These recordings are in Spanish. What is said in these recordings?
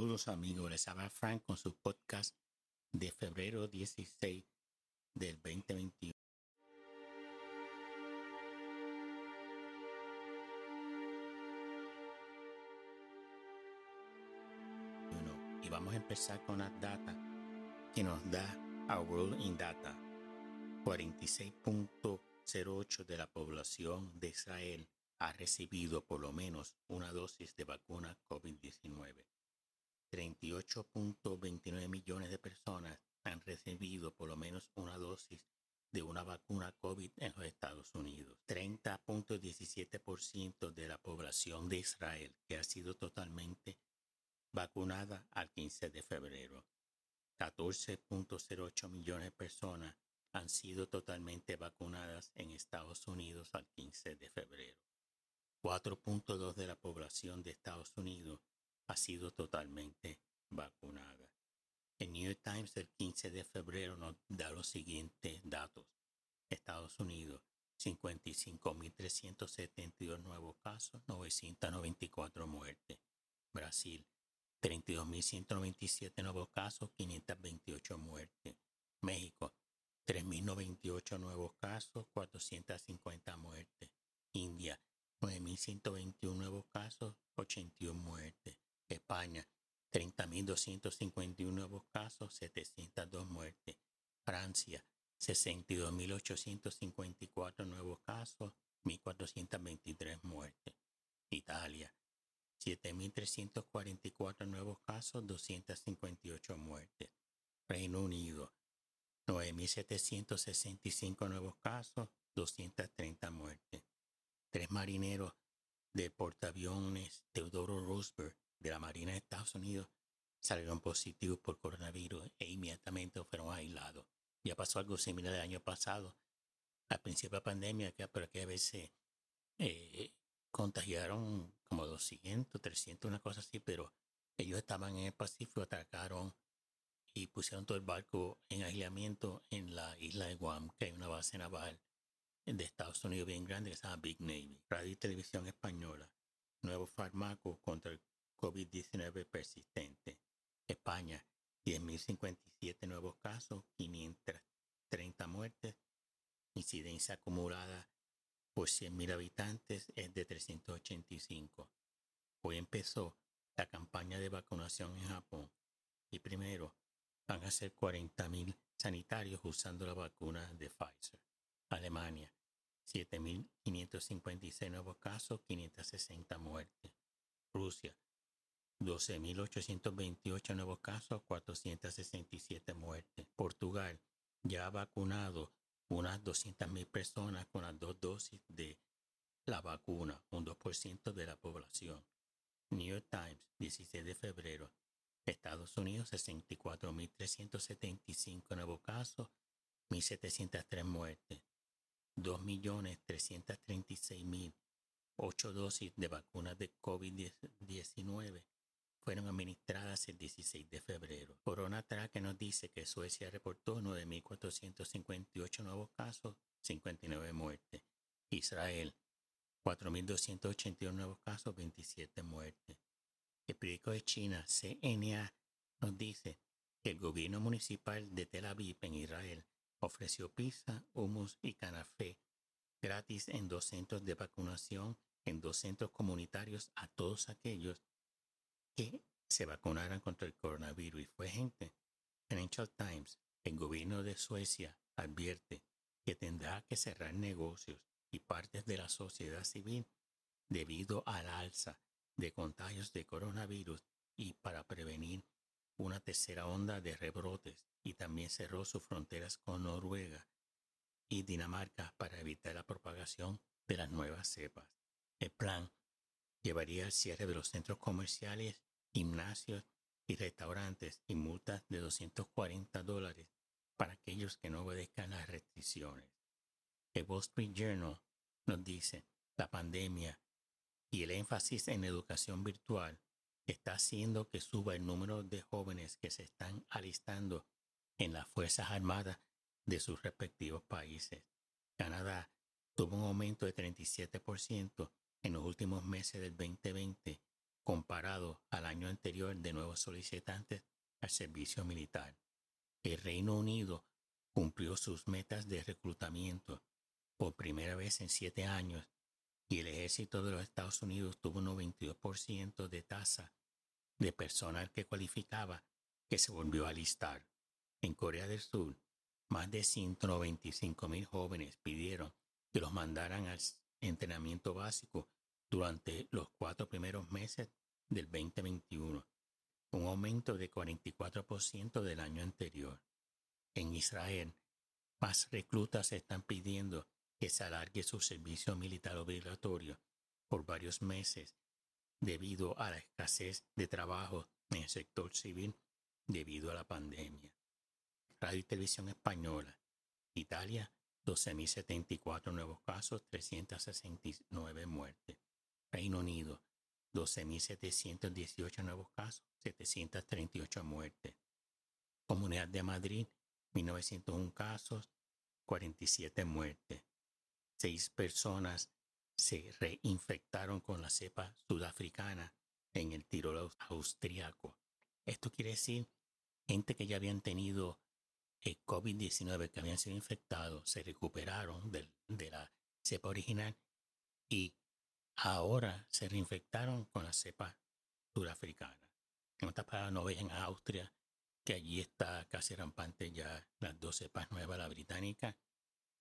Saludos amigos, les habla Frank con su podcast de febrero 16 del 2021. Y vamos a empezar con las data que nos da a World in Data. 46.08 de la población de Israel ha recibido por lo menos una dosis de vacuna COVID-19. 38.29 millones de personas han recibido por lo menos una dosis de una vacuna COVID en los Estados Unidos. 30.17% de la población de Israel que ha sido totalmente vacunada al 15 de febrero. 14.08 millones de personas han sido totalmente vacunadas en Estados Unidos al 15 de febrero. 4.2 de la población de Estados Unidos ha sido totalmente vacunada. El New York Times del 15 de febrero nos da los siguientes datos. Estados Unidos, 55.372 nuevos casos, 994 muertes. Brasil, 32.197 nuevos casos, 528 muertes. México, 3.098 nuevos casos, 450 muertes. India, 9.121 nuevos casos, 81 muertes. España, 30.251 nuevos casos, 702 muertes. Francia, 62.854 nuevos casos, 1.423 muertes. Italia, 7.344 nuevos casos, 258 muertes. Reino Unido, 9.765 nuevos casos, 230 muertes. Tres marineros de portaaviones Teodoro Roosevelt de la Marina de Estados Unidos salieron positivos por coronavirus e inmediatamente fueron aislados. Ya pasó algo similar el año pasado, al principio de la pandemia, que por aquella vez se eh, contagiaron como 200, 300, una cosa así, pero ellos estaban en el Pacífico, atacaron y pusieron todo el barco en aislamiento en la isla de Guam, que hay una base naval de Estados Unidos bien grande que se llama Big Navy. Radio y Televisión Española. Nuevo fármaco contra el COVID-19 persistente. España, 10.057 nuevos casos, 530 muertes. Incidencia acumulada por 100.000 habitantes es de 385. Hoy empezó la campaña de vacunación en Japón y primero van a ser 40.000 sanitarios usando la vacuna de Pfizer. Alemania, 7.556 nuevos casos, 560 muertes. Rusia, 12.828 nuevos casos, 467 muertes. Portugal ya ha vacunado unas 200.000 personas con las dos dosis de la vacuna, un 2% de la población. New York Times, 16 de febrero. Estados Unidos, 64.375 nuevos casos, 1.703 muertes. 2.336.008 dosis de vacunas de COVID-19 fueron administradas el 16 de febrero. Corona Track nos dice que Suecia reportó 9.458 nuevos casos, 59 muertes. Israel, 4.281 nuevos casos, 27 muertes. El periódico de China, CNA, nos dice que el gobierno municipal de Tel Aviv en Israel ofreció pizza, humus y canafé gratis en dos centros de vacunación, en dos centros comunitarios a todos aquellos que se vacunaran contra el coronavirus. Y fue gente. Financial Times, el gobierno de Suecia advierte que tendrá que cerrar negocios y partes de la sociedad civil debido al alza de contagios de coronavirus y para prevenir una tercera onda de rebrotes y también cerró sus fronteras con Noruega y Dinamarca para evitar la propagación de las nuevas cepas. El plan llevaría al cierre de los centros comerciales, gimnasios y restaurantes y multas de 240 dólares para aquellos que no obedezcan las restricciones. El Wall Street Journal nos dice, la pandemia y el énfasis en educación virtual está haciendo que suba el número de jóvenes que se están alistando en las Fuerzas Armadas de sus respectivos países. Canadá tuvo un aumento de 37% en los últimos meses del 2020 comparado al año anterior de nuevos solicitantes al servicio militar. El Reino Unido cumplió sus metas de reclutamiento por primera vez en siete años y el ejército de los Estados Unidos tuvo un 92% de tasa de personal que cualificaba que se volvió a listar. En Corea del Sur, más de 195 mil jóvenes pidieron que los mandaran al entrenamiento básico durante los cuatro primeros meses del 2021, un aumento de 44% del año anterior. En Israel, más reclutas están pidiendo que se alargue su servicio militar obligatorio por varios meses debido a la escasez de trabajo en el sector civil debido a la pandemia. Radio y Televisión Española, Italia, 12.074 nuevos casos, 369 muertes. Reino Unido, 12.718 nuevos casos, 738 muertes. Comunidad de Madrid, 1.901 casos, 47 muertes seis personas se reinfectaron con la cepa sudafricana en el Tirol austriaco. Esto quiere decir gente que ya habían tenido el COVID-19, que habían sido infectados, se recuperaron de, de la cepa original y ahora se reinfectaron con la cepa sudafricana. En otras palabras, no ven a Austria, que allí está casi rampante ya las dos cepas nuevas, la británica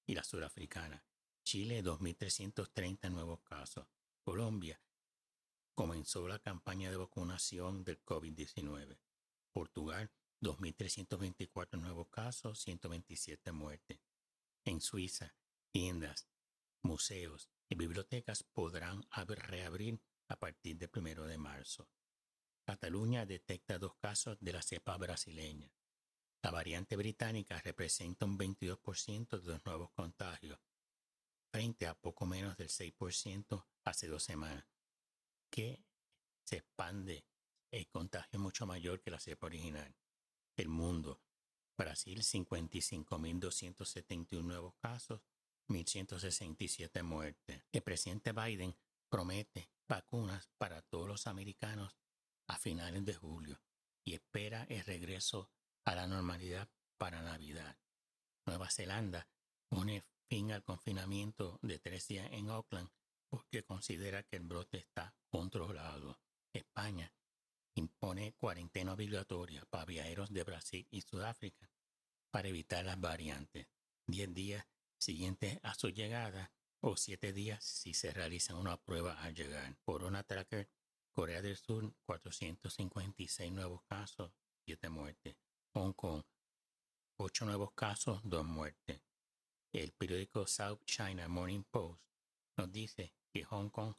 y la sudafricana. Chile 2.330 nuevos casos. Colombia comenzó la campaña de vacunación del COVID-19. Portugal 2.324 nuevos casos, 127 muertes. En Suiza, tiendas, museos y bibliotecas podrán reabrir a partir del 1 de marzo. Cataluña detecta dos casos de la cepa brasileña. La variante británica representa un 22% de los nuevos contagios frente a poco menos del 6% hace dos semanas, que se expande el contagio mucho mayor que la cepa original. El mundo, Brasil 55.271 nuevos casos, 1.167 muertes. El presidente Biden promete vacunas para todos los americanos a finales de julio y espera el regreso a la normalidad para Navidad. Nueva Zelanda pone fin al confinamiento de tres días en Auckland porque considera que el brote está controlado. España impone cuarentena obligatoria para viajeros de Brasil y Sudáfrica para evitar las variantes. Diez días siguientes a su llegada o siete días si se realiza una prueba al llegar. Corona Tracker, Corea del Sur, 456 nuevos casos, siete muertes. Hong Kong, ocho nuevos casos, dos muertes. El periódico South China Morning Post nos dice que Hong Kong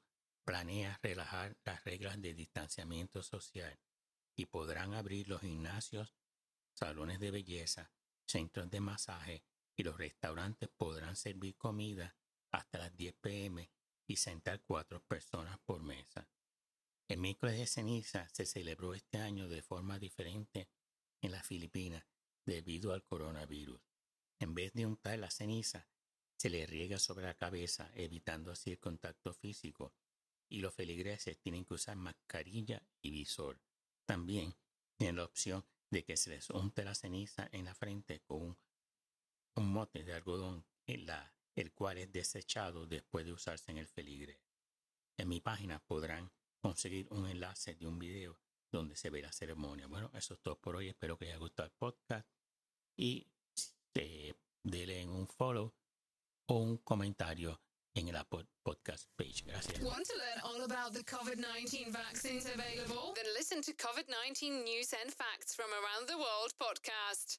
planea relajar las reglas de distanciamiento social y podrán abrir los gimnasios, salones de belleza, centros de masaje y los restaurantes podrán servir comida hasta las 10 pm y sentar cuatro personas por mesa. El miércoles de ceniza se celebró este año de forma diferente en las Filipinas debido al coronavirus. En vez de untar la ceniza, se le riega sobre la cabeza, evitando así el contacto físico, y los feligreses tienen que usar mascarilla y visor. También tienen la opción de que se les unte la ceniza en la frente con un, mote de algodón, el cual es desechado después de usarse en el feligre. En mi página podrán conseguir un enlace de un video donde se ve la ceremonia. Bueno, eso es todo por hoy. Espero que haya gustado el podcast y este, dele un follow o un comentario en la podcast page. Gracias. Want to learn all about the COVID-19 vaccines available? Then listen to COVID-19 News and Facts from Around the World podcast.